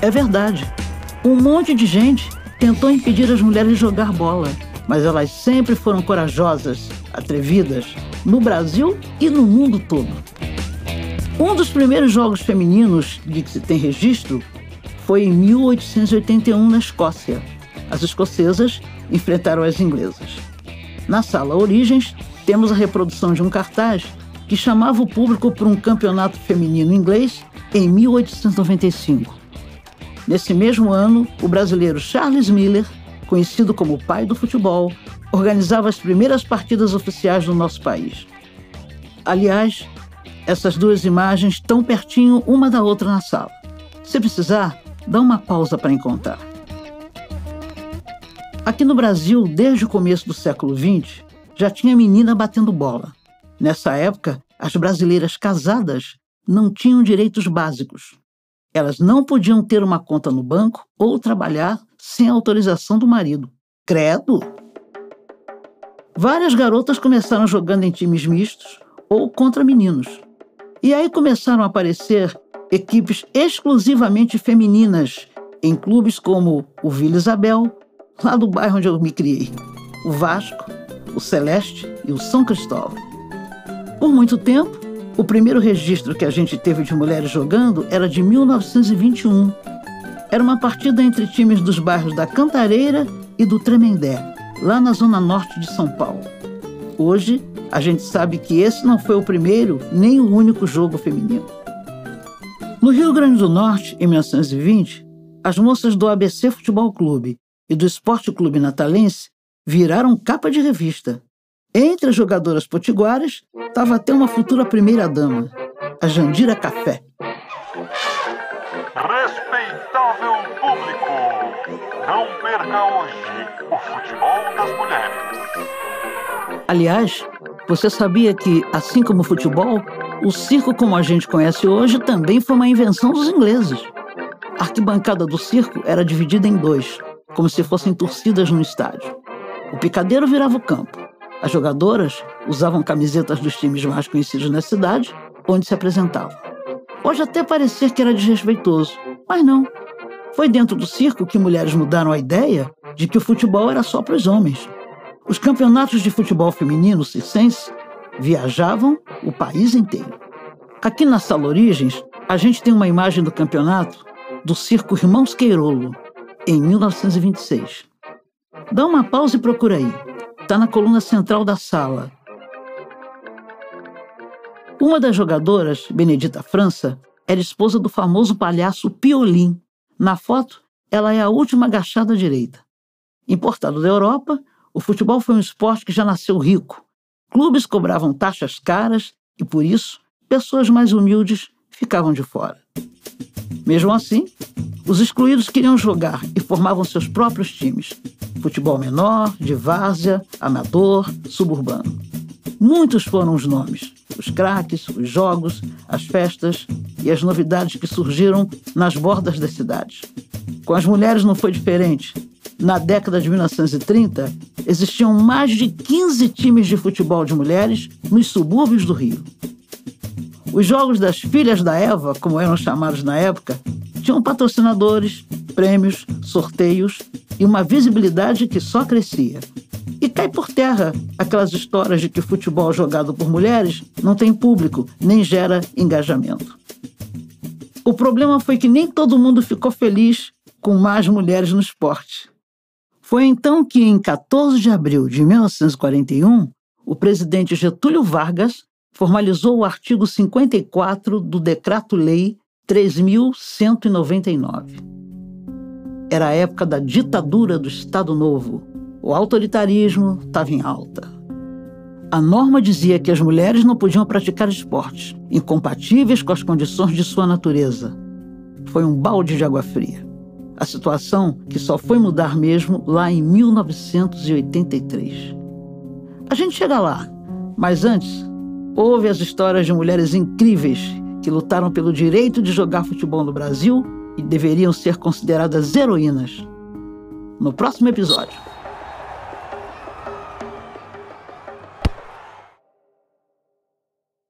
É verdade. Um monte de gente tentou impedir as mulheres de jogar bola, mas elas sempre foram corajosas, atrevidas, no Brasil e no mundo todo. Um dos primeiros jogos femininos de que se tem registro foi em 1881 na Escócia. As escocesas enfrentaram as inglesas. Na sala Origens, temos a reprodução de um cartaz que chamava o público para um campeonato feminino inglês em 1895. Nesse mesmo ano, o brasileiro Charles Miller, conhecido como o pai do futebol, organizava as primeiras partidas oficiais do nosso país. Aliás, essas duas imagens estão pertinho uma da outra na sala. Se precisar, dá uma pausa para encontrar. Aqui no Brasil, desde o começo do século XX, já tinha menina batendo bola. Nessa época, as brasileiras casadas não tinham direitos básicos. Elas não podiam ter uma conta no banco ou trabalhar sem autorização do marido. Credo! Várias garotas começaram jogando em times mistos ou contra meninos. E aí começaram a aparecer equipes exclusivamente femininas em clubes como o Vila Isabel, lá do bairro onde eu me criei, o Vasco, o Celeste e o São Cristóvão. Por muito tempo, o primeiro registro que a gente teve de mulheres jogando era de 1921. Era uma partida entre times dos bairros da Cantareira e do Tremendé, lá na zona norte de São Paulo. Hoje, a gente sabe que esse não foi o primeiro nem o único jogo feminino. No Rio Grande do Norte, em 1920, as moças do ABC Futebol Clube e do Esporte Clube Natalense viraram capa de revista. Entre as jogadoras potiguaras estava até uma futura primeira-dama, a Jandira Café. Respeitável público, não perca hoje o futebol das mulheres. Aliás, você sabia que, assim como o futebol, o circo como a gente conhece hoje também foi uma invenção dos ingleses. A arquibancada do circo era dividida em dois, como se fossem torcidas no estádio. O picadeiro virava o campo as jogadoras usavam camisetas dos times mais conhecidos na cidade, onde se apresentavam. Pode até parecer que era desrespeitoso, mas não. Foi dentro do circo que mulheres mudaram a ideia de que o futebol era só para os homens. Os campeonatos de futebol feminino circense viajavam o país inteiro. Aqui na Sala Origens, a gente tem uma imagem do campeonato do Circo Irmãos Queirolo, em 1926. Dá uma pausa e procura aí. Está na coluna central da sala. Uma das jogadoras, Benedita França, era esposa do famoso palhaço Piolim. Na foto, ela é a última agachada à direita. Importado da Europa, o futebol foi um esporte que já nasceu rico. Clubes cobravam taxas caras e, por isso, pessoas mais humildes ficavam de fora. Mesmo assim, os excluídos queriam jogar e formavam seus próprios times. Futebol menor, de várzea, amador, suburbano. Muitos foram os nomes, os craques, os jogos, as festas e as novidades que surgiram nas bordas das cidades. Com as mulheres não foi diferente. Na década de 1930, existiam mais de 15 times de futebol de mulheres nos subúrbios do Rio. Os jogos das Filhas da Eva, como eram chamados na época, tinham patrocinadores, prêmios, sorteios e uma visibilidade que só crescia. E cai por terra aquelas histórias de que futebol jogado por mulheres não tem público nem gera engajamento. O problema foi que nem todo mundo ficou feliz com mais mulheres no esporte. Foi então que, em 14 de abril de 1941, o presidente Getúlio Vargas formalizou o artigo 54 do Decreto-Lei 3.199. Era a época da ditadura do Estado Novo. O autoritarismo estava em alta. A norma dizia que as mulheres não podiam praticar esportes, incompatíveis com as condições de sua natureza. Foi um balde de água fria. A situação que só foi mudar mesmo lá em 1983. A gente chega lá, mas antes, houve as histórias de mulheres incríveis que lutaram pelo direito de jogar futebol no Brasil e deveriam ser consideradas heroínas. No próximo episódio.